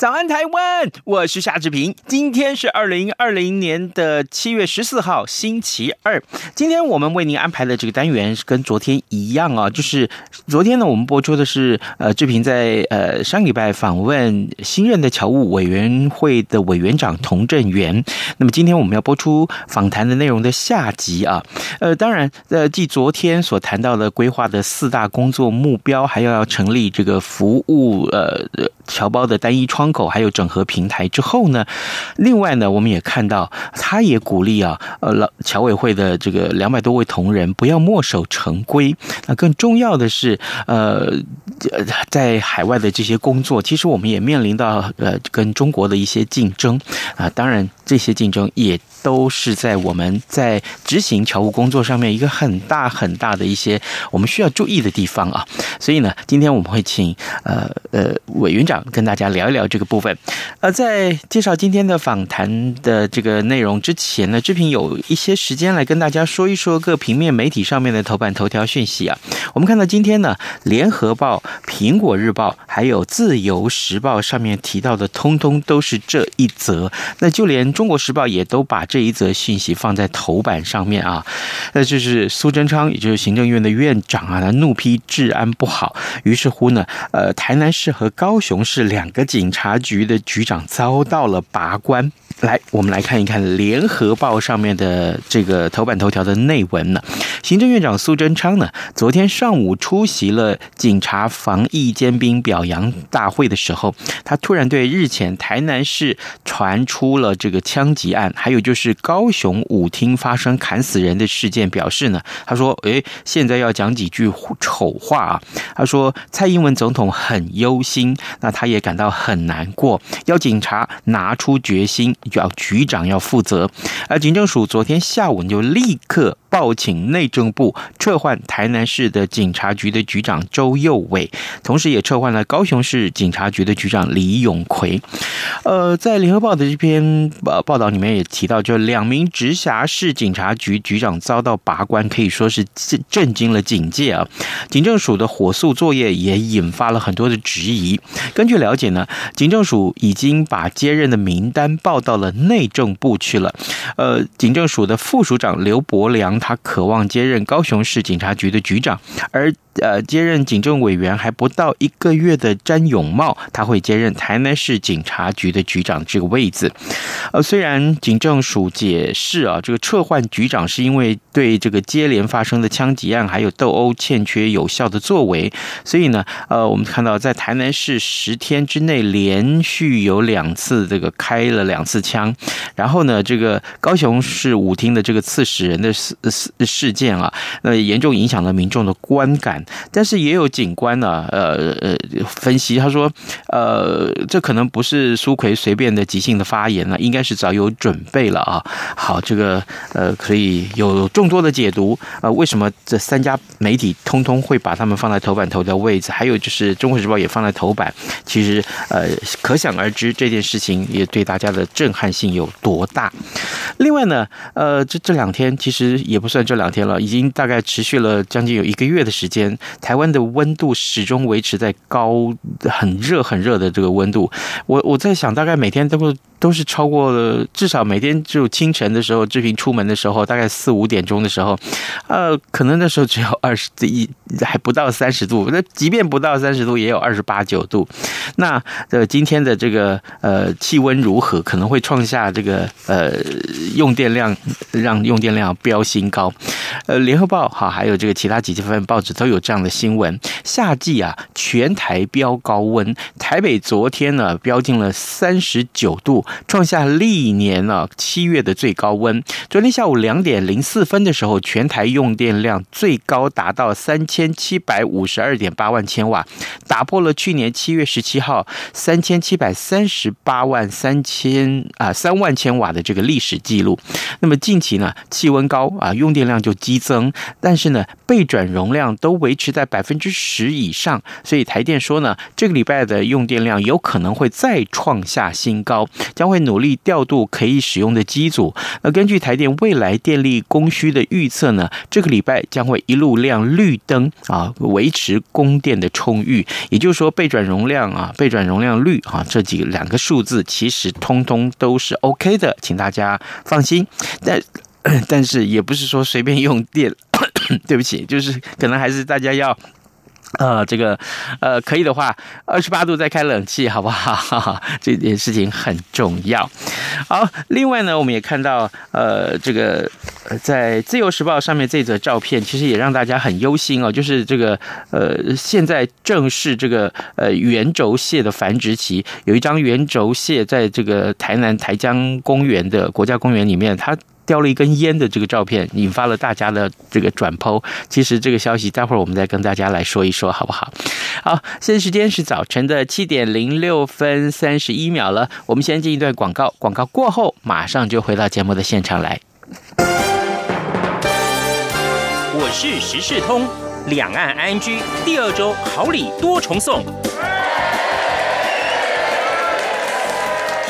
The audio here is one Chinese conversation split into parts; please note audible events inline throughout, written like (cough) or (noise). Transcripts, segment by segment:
早安，台湾！我是夏志平。今天是二零二零年的七月十四号，星期二。今天我们为您安排的这个单元是跟昨天一样啊，就是昨天呢，我们播出的是呃志平在呃上礼拜访问新任的侨务委员会的委员长童振源。那么今天我们要播出访谈的内容的下集啊。呃，当然，呃，继昨天所谈到的规划的四大工作目标，还要要成立这个服务呃侨胞的单一窗口还有整合平台之后呢，另外呢，我们也看到，他也鼓励啊，呃，老侨委会的这个两百多位同仁不要墨守成规。那更重要的是，呃，在海外的这些工作，其实我们也面临到呃跟中国的一些竞争啊。当然，这些竞争也都是在我们在执行侨务工作上面一个很大很大的一些我们需要注意的地方啊。所以呢，今天我们会请呃呃委员长跟大家聊一聊这个部分。呃，在介绍今天的访谈的这个内容之前呢，志平有一些时间来跟大家说一说各平面媒体上面的头版头条讯息啊。我们看到今天呢，《联合报》、《苹果日报》还有《自由时报》上面提到的，通通都是这一则。那就连《中国时报》也都把这一则信息放在头版上面啊。那就是苏贞昌，也就是行政院的院长啊，他怒批治安不好。于是乎呢，呃，台南市和高雄市两个警察局的局长遭到了拔关。来，我们来看一看《联合报》上面的这个头版头条的内文呢。行政院长苏贞昌呢，昨天上午出席了警察防疫尖兵表扬大会的时候，他突然对日前台南市传出了这个枪击案，还有就是高雄舞厅发生砍死人的事件表示呢，他说：“诶，现在要讲几句丑话啊。”他说：“蔡英文总统很忧心，那他也感到很难过，要警察拿出决心。”要局长要负责，而警政署昨天下午就立刻报请内政部撤换台南市的警察局的局长周佑伟，同时也撤换了高雄市警察局的局长李永奎。呃，在联合报的这篇呃报道里面也提到，就两名直辖市警察局局长遭到拔关，可以说是震惊了警界啊。警政署的火速作业也引发了很多的质疑。根据了解呢，警政署已经把接任的名单报到了内政部去了。呃，警政署的副署长刘伯良。他渴望接任高雄市警察局的局长，而呃，接任警政委员还不到一个月的詹永茂，他会接任台南市警察局的局长这个位置。呃，虽然警政署解释啊，这个撤换局长是因为对这个接连发生的枪击案还有斗殴欠缺有效的作为，所以呢，呃，我们看到在台南市十天之内连续有两次这个开了两次枪，然后呢，这个高雄市舞厅的这个刺死人的事事事件啊，那严重影响了民众的观感。但是也有警官呢，呃呃，分析他说，呃，这可能不是苏奎随便的即兴的发言了，应该是早有准备了啊。好，这个呃，可以有众多的解读。呃，为什么这三家媒体通通会把他们放在头版头条位置？还有就是《中国时报》也放在头版，其实呃，可想而知这件事情也对大家的震撼性有多大。另外呢，呃，这这两天其实也不算这两天了，已经大概持续了将近有一个月的时间。台湾的温度始终维持在高、很热、很热的这个温度。我我在想，大概每天都会都是超过了，至少每天就清晨的时候，志平出门的时候，大概四五点钟的时候，呃，可能那时候只有二十一，还不到三十度。那即便不到三十度，也有二十八九度。那呃，今天的这个呃气温如何，可能会创下这个呃用电量让用电量飙新高。呃，联合报哈，还有这个其他几份报纸都有这样的新闻。夏季啊，全台飙高温，台北昨天呢飙进了三十九度，创下历年呢七月的最高温。昨天下午两点零四分的时候，全台用电量最高达到三千七百五十二点八万千瓦，打破了去年七月十七号三千七百三十八万三千啊三万千瓦的这个历史记录。那么近期呢，气温高啊，用电量就激增，但是呢，备转容量都维持在百分之十以上，所以台电说呢，这个礼拜的用电量有可能会再创下新高，将会努力调度可以使用的机组。那根据台电未来电力供需的预测呢，这个礼拜将会一路亮绿灯啊，维持供电的充裕。也就是说，备转容量啊，备转容量率啊，这几两个数字其实通通都是 OK 的，请大家放心。但但是也不是说随便用电，(coughs) 对不起，就是可能还是大家要。呃，这个，呃，可以的话，二十八度再开冷气，好不好？哈哈，这件事情很重要。好，另外呢，我们也看到，呃，这个在《自由时报》上面这则照片，其实也让大家很忧心哦。就是这个，呃，现在正是这个，呃，圆轴蟹的繁殖期，有一张圆轴蟹在这个台南台江公园的国家公园里面，它。叼了一根烟的这个照片，引发了大家的这个转剖。其实这个消息，待会儿我们再跟大家来说一说，好不好？好，现在时间是早晨的七点零六分三十一秒了。我们先进一段广告，广告过后马上就回到节目的现场来。我是时事通，两岸 ING 第二周好礼多重送。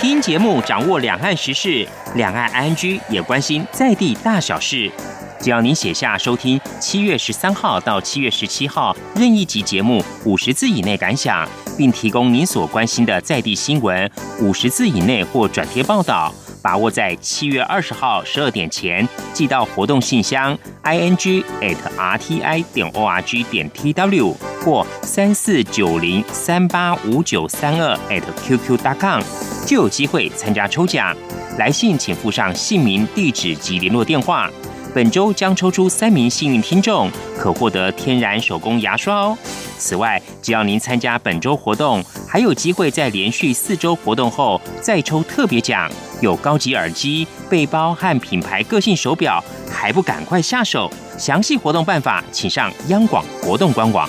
听节目，掌握两岸时事，两岸 ING 也关心在地大小事。只要您写下收听七月十三号到七月十七号任意集节目五十字以内感想，并提供您所关心的在地新闻五十字以内或转贴报道。把握在七月二十号十二点前寄到活动信箱 i n g at r t i 点 o r g 点 t w 或三四九零三八五九三二 at qq.com 就有机会参加抽奖。来信请附上姓名、地址及联络电话。本周将抽出三名幸运听众，可获得天然手工牙刷哦。此外，只要您参加本周活动，还有机会在连续四周活动后再抽特别奖，有高级耳机、背包和品牌个性手表，还不赶快下手？详细活动办法，请上央广活动官网。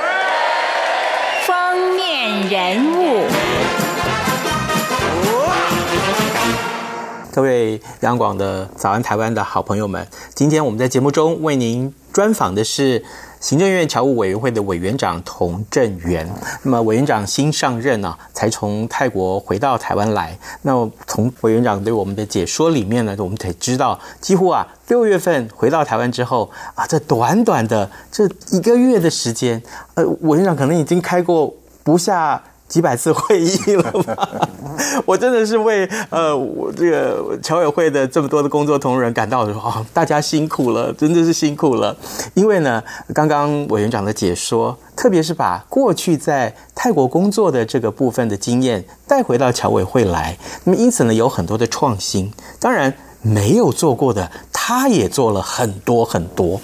各位央广的早安台湾的好朋友们，今天我们在节目中为您专访的是。行政院侨务委员会的委员长童振源，那么委员长新上任呢、才从泰国回到台湾来。那从委员长对我们的解说里面呢，我们得知道，几乎啊六月份回到台湾之后啊，这短短的这一个月的时间，呃，委员长可能已经开过不下。几百次会议了吧？(laughs) 我真的是为呃，我这个侨委会的这么多的工作同仁感到说啊，大家辛苦了，真的是辛苦了。因为呢，刚刚委员长的解说，特别是把过去在泰国工作的这个部分的经验带回到侨委会来，那么因此呢，有很多的创新。当然没有做过的，他也做了很多很多。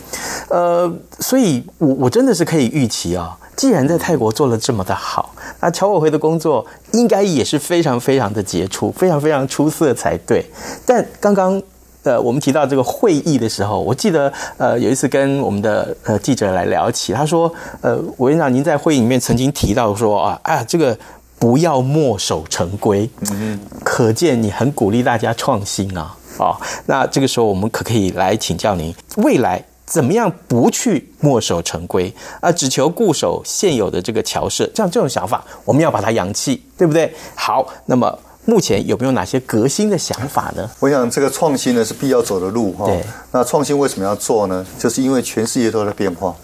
呃，所以我我真的是可以预期啊。既然在泰国做了这么的好，那侨委会的工作应该也是非常非常的杰出，非常非常出色才对。但刚刚呃，我们提到这个会议的时候，我记得呃有一次跟我们的呃记者来聊起，他说呃委员长您在会议里面曾经提到说啊，啊这个不要墨守成规，嗯，可见你很鼓励大家创新啊，哦，那这个时候我们可可以来请教您未来。怎么样不去墨守成规啊？只求固守现有的这个桥社，这样这种想法，我们要把它扬弃，对不对？好，那么目前有没有哪些革新的想法呢？我想这个创新呢是必要走的路哈。对。那创新为什么要做呢？就是因为全世界都在变化。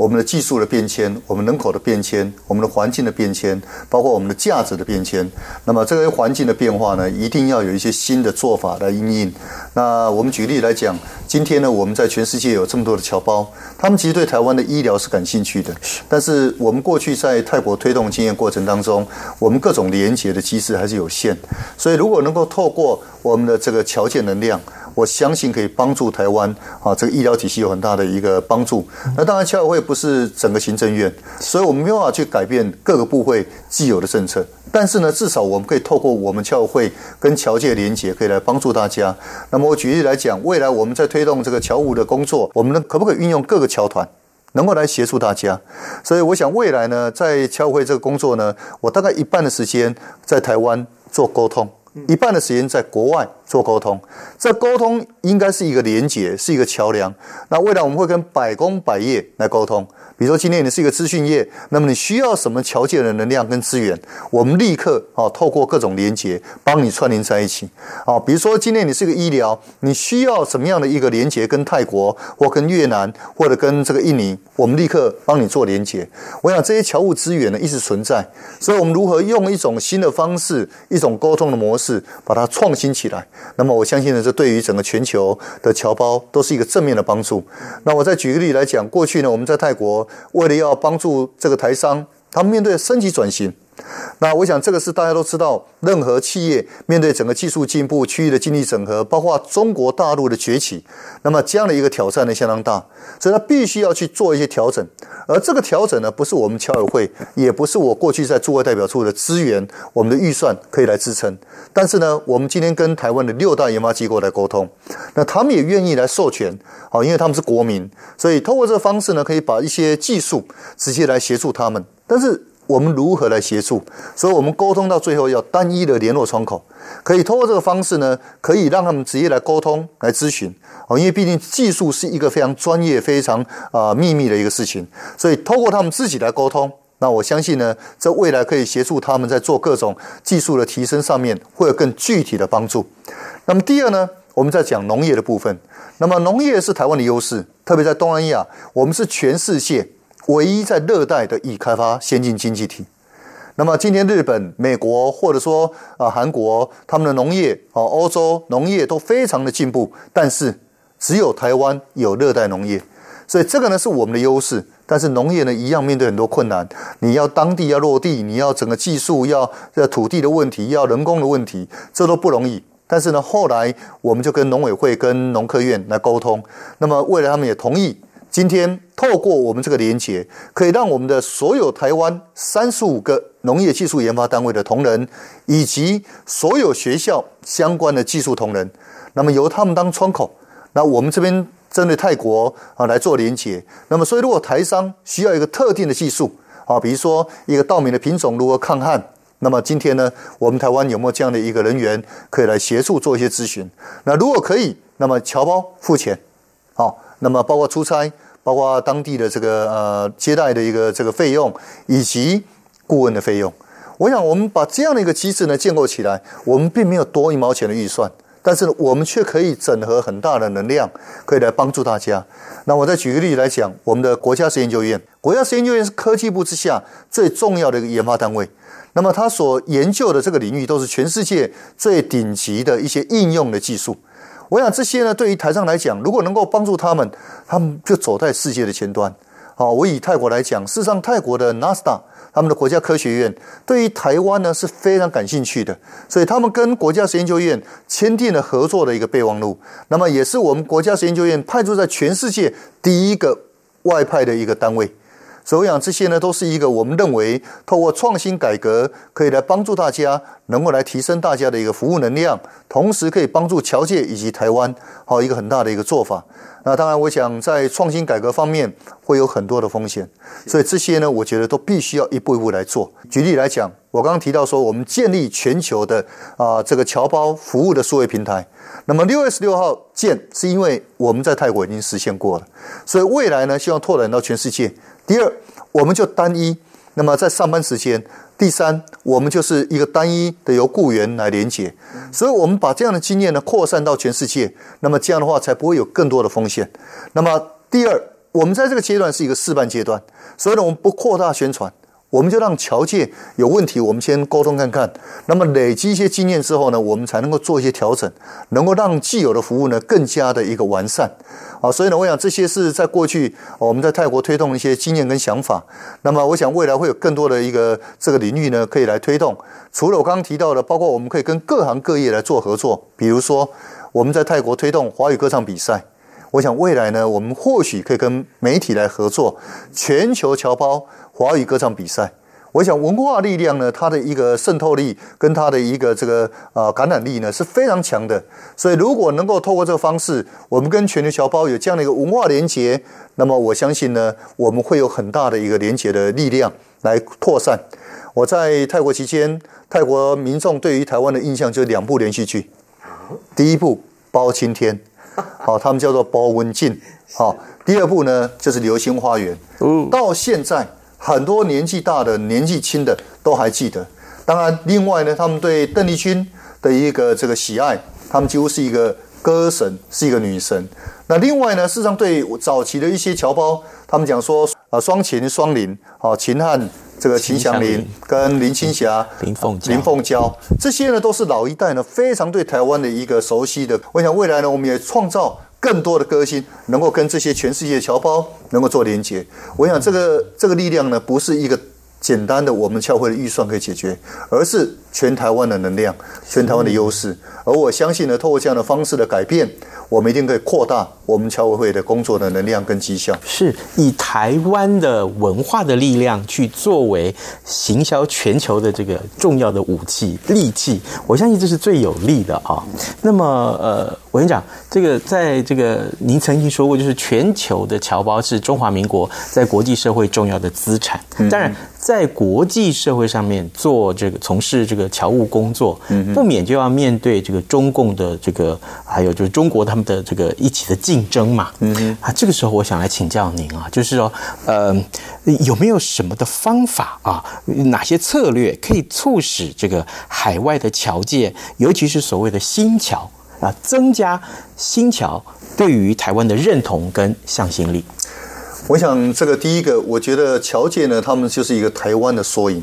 我们的技术的变迁，我们人口的变迁，我们的环境的变迁，包括我们的价值的变迁。那么这个环境的变化呢，一定要有一些新的做法来因应。那我们举例来讲，今天呢，我们在全世界有这么多的侨胞，他们其实对台湾的医疗是感兴趣的。但是我们过去在泰国推动经验过程当中，我们各种连接的机制还是有限。所以如果能够透过我们的这个侨建能量，我相信可以帮助台湾啊，这个医疗体系有很大的一个帮助。那当然，侨委会不是整个行政院，所以我们没有办法去改变各个部会既有的政策。但是呢，至少我们可以透过我们侨委会跟侨界连结，可以来帮助大家。那么我举例来讲，未来我们在推动这个侨务的工作，我们呢可不可以运用各个侨团，能够来协助大家？所以我想未来呢，在侨会这个工作呢，我大概一半的时间在台湾做沟通。一半的时间在国外做沟通，这沟通应该是一个连接，是一个桥梁。那未来我们会跟百工百业来沟通。比如说，今天你是一个资讯业，那么你需要什么桥界的能量跟资源？我们立刻啊，透过各种连接，帮你串联在一起。啊，比如说今天你是一个医疗，你需要什么样的一个连接？跟泰国或跟越南或者跟这个印尼，我们立刻帮你做连接。我想这些侨务资源呢，一直存在，所以我们如何用一种新的方式，一种沟通的模式，把它创新起来？那么我相信呢，这对于整个全球的侨胞都是一个正面的帮助。那我再举个例来讲，过去呢，我们在泰国。为了要帮助这个台商，他们面对升级转型。那我想，这个是大家都知道，任何企业面对整个技术进步、区域的经济整合，包括中国大陆的崛起，那么这样的一个挑战呢，相当大，所以他必须要去做一些调整。而这个调整呢，不是我们侨委会，也不是我过去在驻外代表处的资源、我们的预算可以来支撑。但是呢，我们今天跟台湾的六大研发机构来沟通，那他们也愿意来授权，好，因为他们是国民，所以透过这个方式呢，可以把一些技术直接来协助他们。但是。我们如何来协助？所以，我们沟通到最后要单一的联络窗口，可以通过这个方式呢，可以让他们直接来沟通、来咨询哦。因为毕竟技术是一个非常专业、非常啊秘密的一个事情，所以透过他们自己来沟通，那我相信呢，这未来可以协助他们在做各种技术的提升上面会有更具体的帮助。那么第二呢，我们在讲农业的部分。那么农业是台湾的优势，特别在东南亚，我们是全世界。唯一在热带的已开发先进经济体，那么今天日本、美国或者说啊韩国，他们的农业啊欧洲农业都非常的进步，但是只有台湾有热带农业，所以这个呢是我们的优势。但是农业呢一样面对很多困难，你要当地要落地，你要整个技术要要土地的问题，要人工的问题，这都不容易。但是呢后来我们就跟农委会跟农科院来沟通，那么未来他们也同意。今天透过我们这个连结，可以让我们的所有台湾三十五个农业技术研发单位的同仁，以及所有学校相关的技术同仁，那么由他们当窗口，那我们这边针对泰国啊来做连结。那么所以如果台商需要一个特定的技术啊，比如说一个稻米的品种如何抗旱，那么今天呢，我们台湾有没有这样的一个人员可以来协助做一些咨询？那如果可以，那么侨胞付钱，好。那么包括出差，包括当地的这个呃接待的一个这个费用，以及顾问的费用。我想我们把这样的一个机制呢建构起来，我们并没有多一毛钱的预算，但是呢我们却可以整合很大的能量，可以来帮助大家。那我再举个例来讲，我们的国家实验研究院，国家实验研究院是科技部之下最重要的一个研发单位。那么它所研究的这个领域都是全世界最顶级的一些应用的技术。我想这些呢，对于台上来讲，如果能够帮助他们，他们就走在世界的前端。好，我以泰国来讲，事实上泰国的 NASA 他们的国家科学院，对于台湾呢是非常感兴趣的，所以他们跟国家实验研究院签订了合作的一个备忘录。那么也是我们国家实验研究院派驻在全世界第一个外派的一个单位。所以我想这些呢，都是一个我们认为透过创新改革，可以来帮助大家，能够来提升大家的一个服务能量，同时可以帮助侨界以及台湾，好一个很大的一个做法。那当然，我想在创新改革方面会有很多的风险，所以这些呢，我觉得都必须要一步一步来做。举例来讲，我刚刚提到说，我们建立全球的啊这个侨胞服务的数位平台。那么六月十六号建，是因为我们在泰国已经实现过了，所以未来呢，希望拓展到全世界。第二，我们就单一。那么在上班时间，第三，我们就是一个单一的由雇员来连接。所以，我们把这样的经验呢扩散到全世界。那么这样的话，才不会有更多的风险。那么第二，我们在这个阶段是一个示范阶段，所以呢，我们不扩大宣传。我们就让侨界有问题，我们先沟通看看。那么累积一些经验之后呢，我们才能够做一些调整，能够让既有的服务呢更加的一个完善。啊，所以呢，我想这些是在过去我们在泰国推动的一些经验跟想法。那么我想未来会有更多的一个这个领域呢可以来推动。除了我刚刚提到的，包括我们可以跟各行各业来做合作，比如说我们在泰国推动华语歌唱比赛。我想未来呢，我们或许可以跟媒体来合作全球侨胞华语歌唱比赛。我想文化力量呢，它的一个渗透力跟它的一个这个呃感染力呢是非常强的。所以如果能够透过这个方式，我们跟全球侨胞有这样的一个文化连结，那么我相信呢，我们会有很大的一个连结的力量来扩散。我在泰国期间，泰国民众对于台湾的印象就是两部连续剧，第一部《包青天》。好，他们叫做包文婧。好，第二部呢就是《流星花园》。到现在很多年纪大的、年纪轻的都还记得。当然，另外呢，他们对邓丽君的一个这个喜爱，他们几乎是一个歌神，是一个女神。那另外呢，事实上对早期的一些侨胞，他们讲说啊，双秦双林，啊，秦汉。这个秦祥林跟林青霞、林凤林凤娇，这些呢都是老一代呢非常对台湾的一个熟悉的。我想未来呢，我们也创造更多的歌星，能够跟这些全世界的侨胞能够做连接。我想这个这个力量呢，不是一个简单的我们教会的预算可以解决，而是全台湾的能量，全台湾的优势。而我相信呢，透过这样的方式的改变。我们一定可以扩大我们侨委会的工作的能量跟绩效，是以台湾的文化的力量去作为行销全球的这个重要的武器利器，我相信这是最有利的啊。那么，呃，我跟你讲，这个在这个您曾经说过，就是全球的侨胞是中华民国在国际社会重要的资产，当然。在国际社会上面做这个从事这个侨务工作，不免就要面对这个中共的这个，还有就是中国他们的这个一起的竞争嘛。嗯啊，这个时候我想来请教您啊，就是说，呃，有没有什么的方法啊，哪些策略可以促使这个海外的侨界，尤其是所谓的新侨啊，增加新侨对于台湾的认同跟向心力？我想，这个第一个，我觉得侨界呢，他们就是一个台湾的缩影。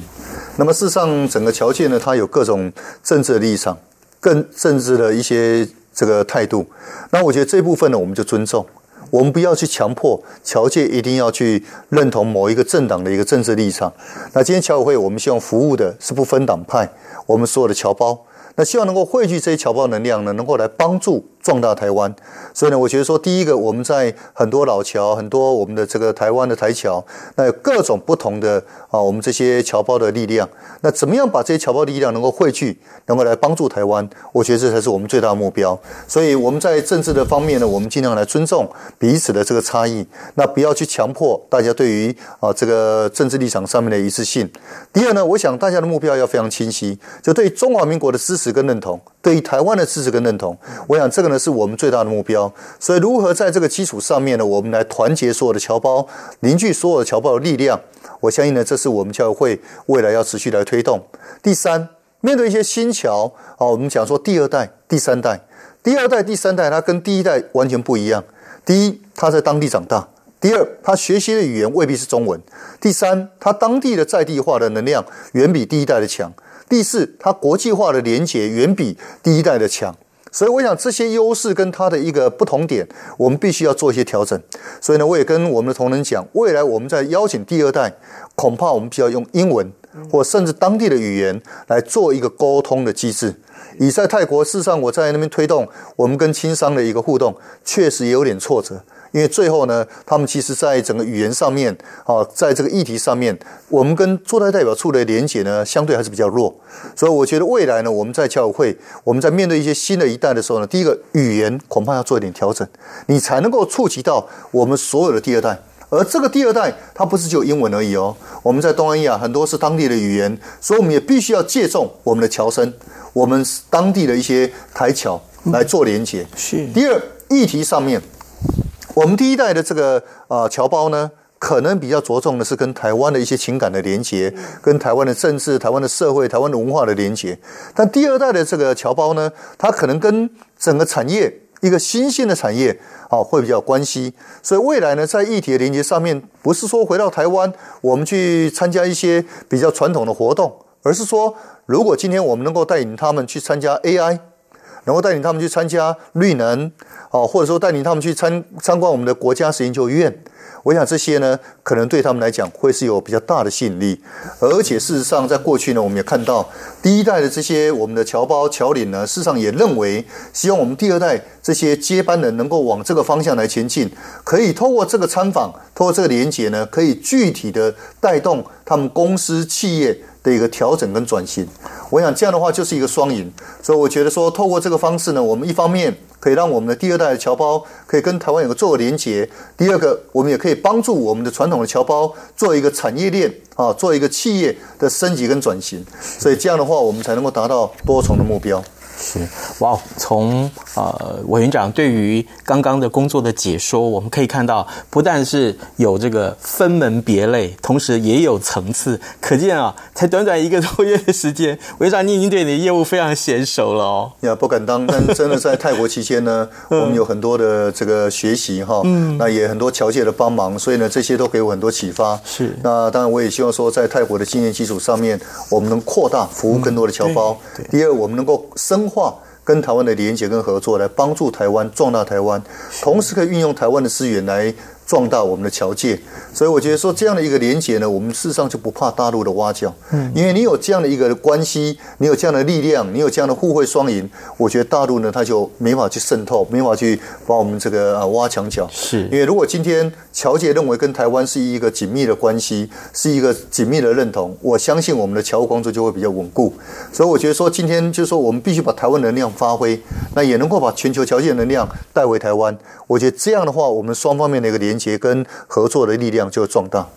那么，事实上，整个侨界呢，它有各种政治的立场，更政治的一些这个态度。那我觉得这部分呢，我们就尊重，我们不要去强迫侨界一定要去认同某一个政党的一个政治立场。那今天侨委会，我们希望服务的是不分党派，我们所有的侨胞。那希望能够汇聚这些侨胞能量呢，能够来帮助壮大台湾。所以呢，我觉得说，第一个，我们在很多老侨，很多我们的这个台湾的台侨，那有各种不同的啊，我们这些侨胞的力量。那怎么样把这些侨胞的力量能够汇聚，能够来帮助台湾？我觉得这才是我们最大的目标。所以我们在政治的方面呢，我们尽量来尊重彼此的这个差异，那不要去强迫大家对于啊这个政治立场上面的一致性。第二呢，我想大家的目标要非常清晰，就对中华民国的支持跟认同，对于台湾的支持跟认同，我想这个呢是我们最大的目标。所以，如何在这个基础上面呢，我们来团结所有的侨胞，凝聚所有的侨胞的力量，我相信呢，这是我们教会未来要持续来推动。第三，面对一些新侨啊，我们讲说第二代、第三代，第二代、第三代，他跟第一代完全不一样。第一，他在当地长大；第二，他学习的语言未必是中文；第三，他当地的在地化的能量远比第一代的强。第四，它国际化的连结远比第一代的强，所以我想这些优势跟它的一个不同点，我们必须要做一些调整。所以呢，我也跟我们的同仁讲，未来我们在邀请第二代，恐怕我们需要用英文或甚至当地的语言来做一个沟通的机制。以在泰国，事实上我在那边推动我们跟轻商的一个互动，确实也有点挫折。因为最后呢，他们其实在整个语言上面啊，在这个议题上面，我们跟驻台代表处的连结呢，相对还是比较弱。所以我觉得未来呢，我们在侨委会，我们在面对一些新的一代的时候呢，第一个语言恐怕要做一点调整，你才能够触及到我们所有的第二代。而这个第二代，它不是只有英文而已哦。我们在东南亚很多是当地的语言，所以我们也必须要借重我们的侨生，我们当地的一些台侨来做连接。是。第二议题上面。我们第一代的这个啊侨胞呢，可能比较着重的是跟台湾的一些情感的连接，跟台湾的政治、台湾的社会、台湾的文化的连接。但第二代的这个侨胞呢，他可能跟整个产业一个新兴的产业啊，会比较关系。所以未来呢，在议题的连接上面，不是说回到台湾，我们去参加一些比较传统的活动，而是说，如果今天我们能够带领他们去参加 AI，能够带领他们去参加绿能啊，或者说带领他们去参参观我们的国家实验研究院。我想这些呢，可能对他们来讲会是有比较大的吸引力，而且事实上，在过去呢，我们也看到第一代的这些我们的侨胞侨领呢，事实上也认为，希望我们第二代这些接班人能够往这个方向来前进，可以透过这个参访，透过这个连接呢，可以具体的带动他们公司企业的一个调整跟转型。我想这样的话就是一个双赢，所以我觉得说，透过这个方式呢，我们一方面。可以让我们的第二代的侨胞可以跟台湾有个做个连接。第二个，我们也可以帮助我们的传统的侨胞做一个产业链啊，做一个企业的升级跟转型。所以这样的话，我们才能够达到多重的目标。是哇，从呃委员长对于刚刚的工作的解说，我们可以看到，不但是有这个分门别类，同时也有层次。可见啊，才短短一个多月的时间，委员长你已经对你的业务非常娴熟了哦。呀，不敢当，但真的在泰国期间呢，我们有很多的这个学习哈，嗯，那也很多侨界的帮忙，所以呢，这些都给我很多启发。是，那当然我也希望说，在泰国的经验基础上面，我们能扩大服务更多的侨胞。嗯、第二，我们能够深。化跟台湾的连接跟合作，来帮助台湾壮大台湾，同时可以运用台湾的资源来。壮大我们的侨界，所以我觉得说这样的一个连结呢，我们事实上就不怕大陆的挖角，嗯，因为你有这样的一个关系，你有这样的力量，你有这样的互惠双赢，我觉得大陆呢，他就没法去渗透，没法去把我们这个啊挖墙脚，是。因为如果今天侨界认为跟台湾是一个紧密的关系，是一个紧密的认同，我相信我们的侨务工作就会比较稳固，所以我觉得说今天就是说我们必须把台湾能量发挥，那也能够把全球侨界能量带回台湾，我觉得这样的话，我们双方面的一个连。结跟合作的力量就壮大。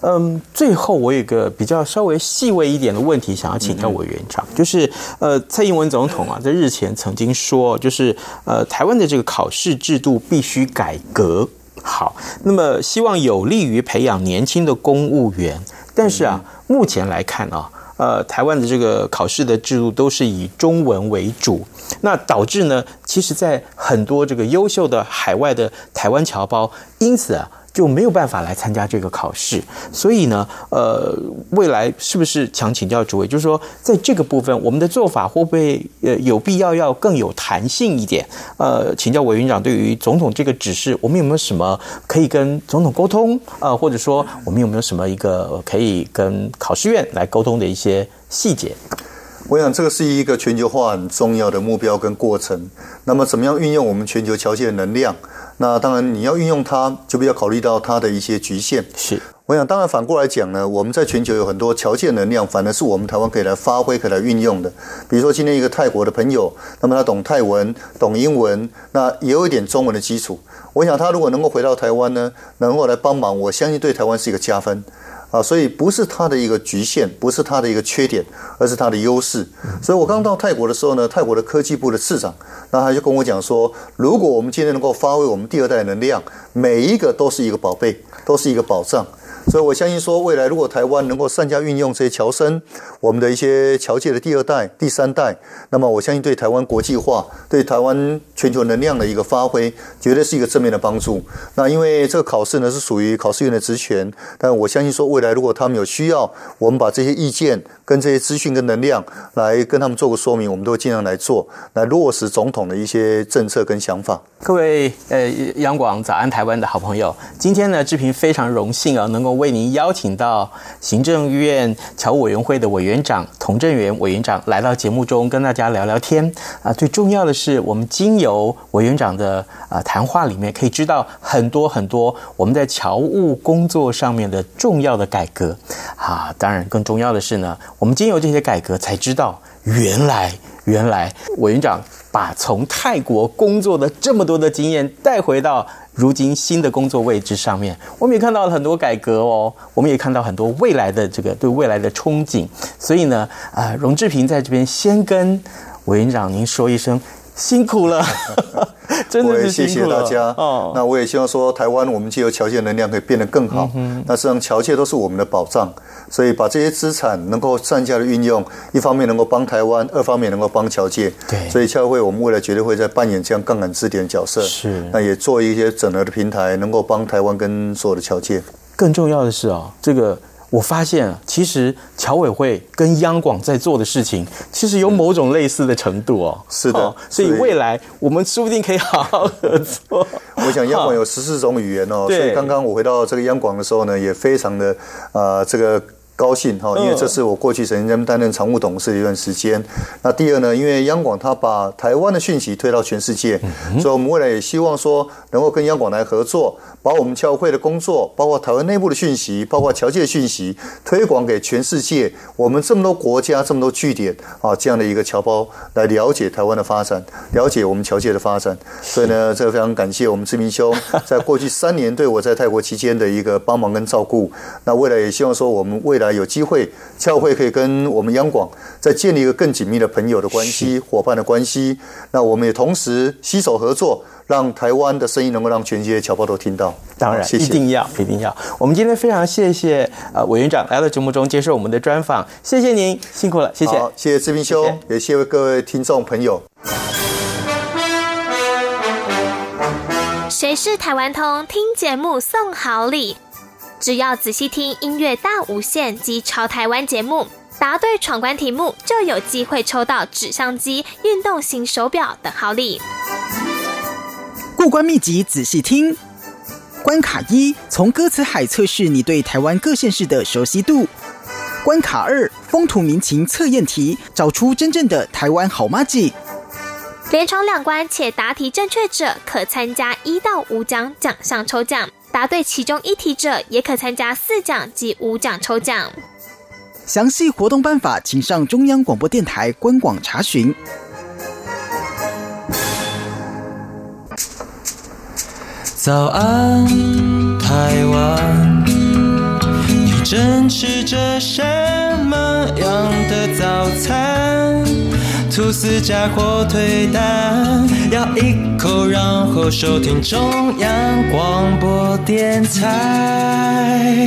嗯，最后我有一个比较稍微细微一点的问题想要请教委员长，就是呃，蔡英文总统啊，在日前曾经说，就是呃，台湾的这个考试制度必须改革。好，那么希望有利于培养年轻的公务员。但是啊，目前来看啊，呃，台湾的这个考试的制度都是以中文为主。那导致呢，其实，在很多这个优秀的海外的台湾侨胞，因此啊，就没有办法来参加这个考试。所以呢，呃，未来是不是想请教诸位，就是说，在这个部分，我们的做法会不会呃有必要要更有弹性一点？呃，请教委员长，对于总统这个指示，我们有没有什么可以跟总统沟通？呃，或者说，我们有没有什么一个可以跟考试院来沟通的一些细节？我想这个是一个全球化很重要的目标跟过程。那么，怎么样运用我们全球侨界的能量？那当然，你要运用它，就必须要考虑到它的一些局限。是，我想当然反过来讲呢，我们在全球有很多侨界能量，反而是我们台湾可以来发挥、可以来运用的。比如说，今天一个泰国的朋友，那么他懂泰文、懂英文，那也有一点中文的基础。我想他如果能够回到台湾呢，能够来帮忙，我相信对台湾是一个加分。啊，所以不是它的一个局限，不是它的一个缺点，而是它的优势。所以我刚到泰国的时候呢，泰国的科技部的市长，那他就跟我讲说，如果我们今天能够发挥我们第二代能量，每一个都是一个宝贝，都是一个宝藏。所以，我相信说，未来如果台湾能够善加运用这些侨生，我们的一些侨界的第二代、第三代，那么我相信对台湾国际化、对台湾全球能量的一个发挥，绝对是一个正面的帮助。那因为这个考试呢是属于考试院的职权，但我相信说，未来如果他们有需要，我们把这些意见跟这些资讯跟能量来跟他们做个说明，我们都会尽量来做，来落实总统的一些政策跟想法。各位呃，央广早安台湾的好朋友，今天呢，志平非常荣幸啊，能够为您邀请到行政院侨务委员会的委员长童振源委员长来到节目中跟大家聊聊天啊。最重要的是，我们经由委员长的啊谈话里面，可以知道很多很多我们在侨务工作上面的重要的改革啊。当然，更重要的是呢，我们经由这些改革，才知道原来原来委员长。把从泰国工作的这么多的经验带回到如今新的工作位置上面，我们也看到了很多改革哦，我们也看到很多未来的这个对未来的憧憬。所以呢，啊，荣志平在这边先跟委员长您说一声辛苦了。(laughs) 真的是辛苦了。谢谢大家。哦，那我也希望说，台湾我们借由侨界能量可以变得更好。嗯，那实际上侨界都是我们的保障，所以把这些资产能够善加的运用，一方面能够帮台湾，二方面能够帮侨界。对，所以侨会我们未来绝对会在扮演这样杠杆支点的角色。是，那也做一些整合的平台，能够帮台湾跟所有的侨界。更重要的是啊，这个。我发现啊，其实侨委会跟央广在做的事情，其实有某种类似的程度哦。是的，哦、所以未来我们说不定可以好好合作。我想央广有十四种语言哦，所以刚刚我回到这个央广的时候呢，也非常的呃这个。高兴哈，因为这是我过去曾经担任常务董事的一段时间。那第二呢，因为央广它把台湾的讯息推到全世界，所以我们未来也希望说能够跟央广来合作，把我们侨会的工作，包括台湾内部的讯息，包括侨界的讯息，推广给全世界。我们这么多国家，这么多据点啊，这样的一个侨胞来了解台湾的发展，了解我们侨界的发展。所以呢，这个非常感谢我们志明兄 (laughs) 在过去三年对我在泰国期间的一个帮忙跟照顾。那未来也希望说我们未来。有机会，侨会可以跟我们央广再建立一个更紧密的朋友的关系、伙伴的关系。那我们也同时携手合作，让台湾的声音能够让全世界侨胞都听到。当然，谢谢，一定要，一定要。我们今天非常谢谢呃委员长来到节目中接受我们的专访，谢谢您，辛苦了，谢谢，谢谢志明兄，谢谢也谢谢各位听众朋友。谁是台湾通？听节目送好礼。只要仔细听音乐大无限及超台湾节目，答对闯关题目就有机会抽到纸相机、运动型手表等好礼。过关秘籍仔细听，关卡一：从歌词海测试你对台湾各县市的熟悉度；关卡二：风土民情测验题，找出真正的台湾好妈吉。连闯两关且答题正确者，可参加一到五奖奖项抽奖。答对其中一题者，也可参加四奖及五奖抽奖。详细活动办法，请上中央广播电台官网查询。早安，台湾，你正吃着什么样的早餐？吐司加火腿蛋，咬一口，然后收听中央广播电台。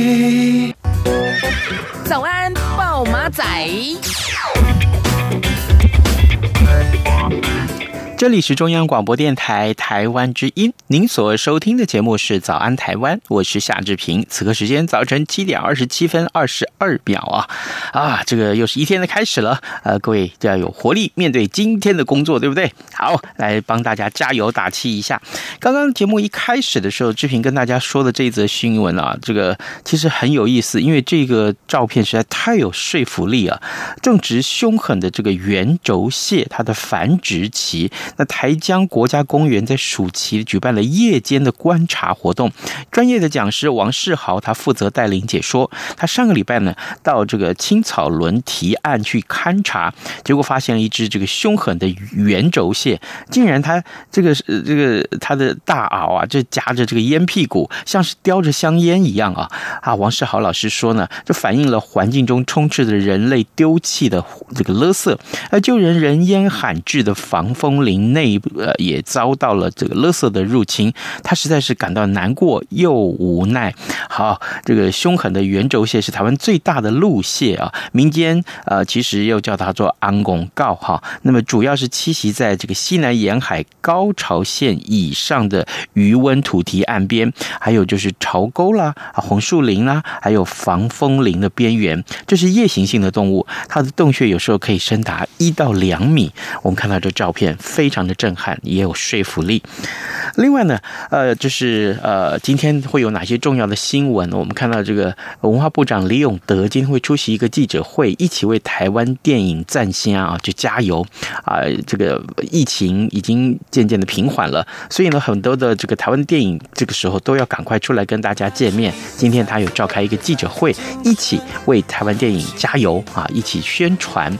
早安，暴马仔。这里是中央广播电台台湾之音，您所收听的节目是《早安台湾》，我是夏志平。此刻时间早晨七点二十七分二十二秒啊啊，这个又是一天的开始了。呃，各位就要有活力面对今天的工作，对不对？好，来帮大家加油打气一下。刚刚节目一开始的时候，志平跟大家说的这则新闻啊，这个其实很有意思，因为这个照片实在太有说服力了。正值凶狠的这个圆轴蟹，它的繁殖期。那台江国家公园在暑期举办了夜间的观察活动，专业的讲师王世豪他负责带领解说。他上个礼拜呢到这个青草轮堤岸去勘察，结果发现了一只这个凶狠的圆轴蟹，竟然它这个这个它的大螯啊就夹着这个烟屁股，像是叼着香烟一样啊啊！王世豪老师说呢，这反映了环境中充斥着人类丢弃的这个垃圾，而救人人烟罕至的防风林。内呃也遭到了这个垃圾的入侵，他实在是感到难过又无奈。好，这个凶狠的圆轴蟹是台湾最大的陆蟹啊，民间呃其实又叫它做安公告哈。那么主要是栖息在这个西南沿海高潮线以上的余温土堤岸边，还有就是潮沟啦、红树林啦，还有防风林的边缘。这是夜行性的动物，它的洞穴有时候可以深达一到两米。我们看到这照片非。非常的震撼，也有说服力。另外呢，呃，就是呃，今天会有哪些重要的新闻？我们看到这个文化部长李永德今天会出席一个记者会，一起为台湾电影赞声啊，就加油啊！这个疫情已经渐渐的平缓了，所以呢，很多的这个台湾电影这个时候都要赶快出来跟大家见面。今天他有召开一个记者会，一起为台湾电影加油啊，一起宣传。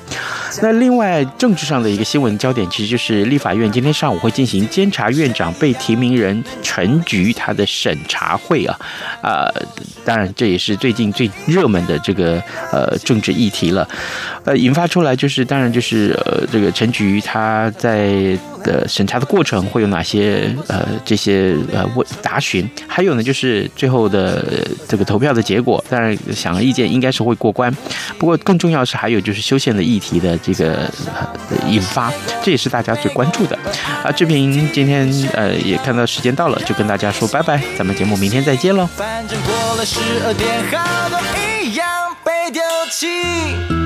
那另外政治上的一个新闻焦点，其实就是立法。院今天上午会进行监察院长被提名人陈菊他的审查会啊，啊、当然这也是最近最热门的这个呃政治议题了，呃，引发出来就是当然就是呃这个陈菊他在。的审查的过程会有哪些呃这些呃问答询，还有呢就是最后的这个投票的结果，当然想而易见应该是会过关。不过更重要是还有就是修宪的议题的这个、呃、引发，这也是大家最关关注的。啊，志平今天呃也看到时间到了，就跟大家说拜拜，咱们节目明天再见喽。反正过了十二点，好多一样被丢弃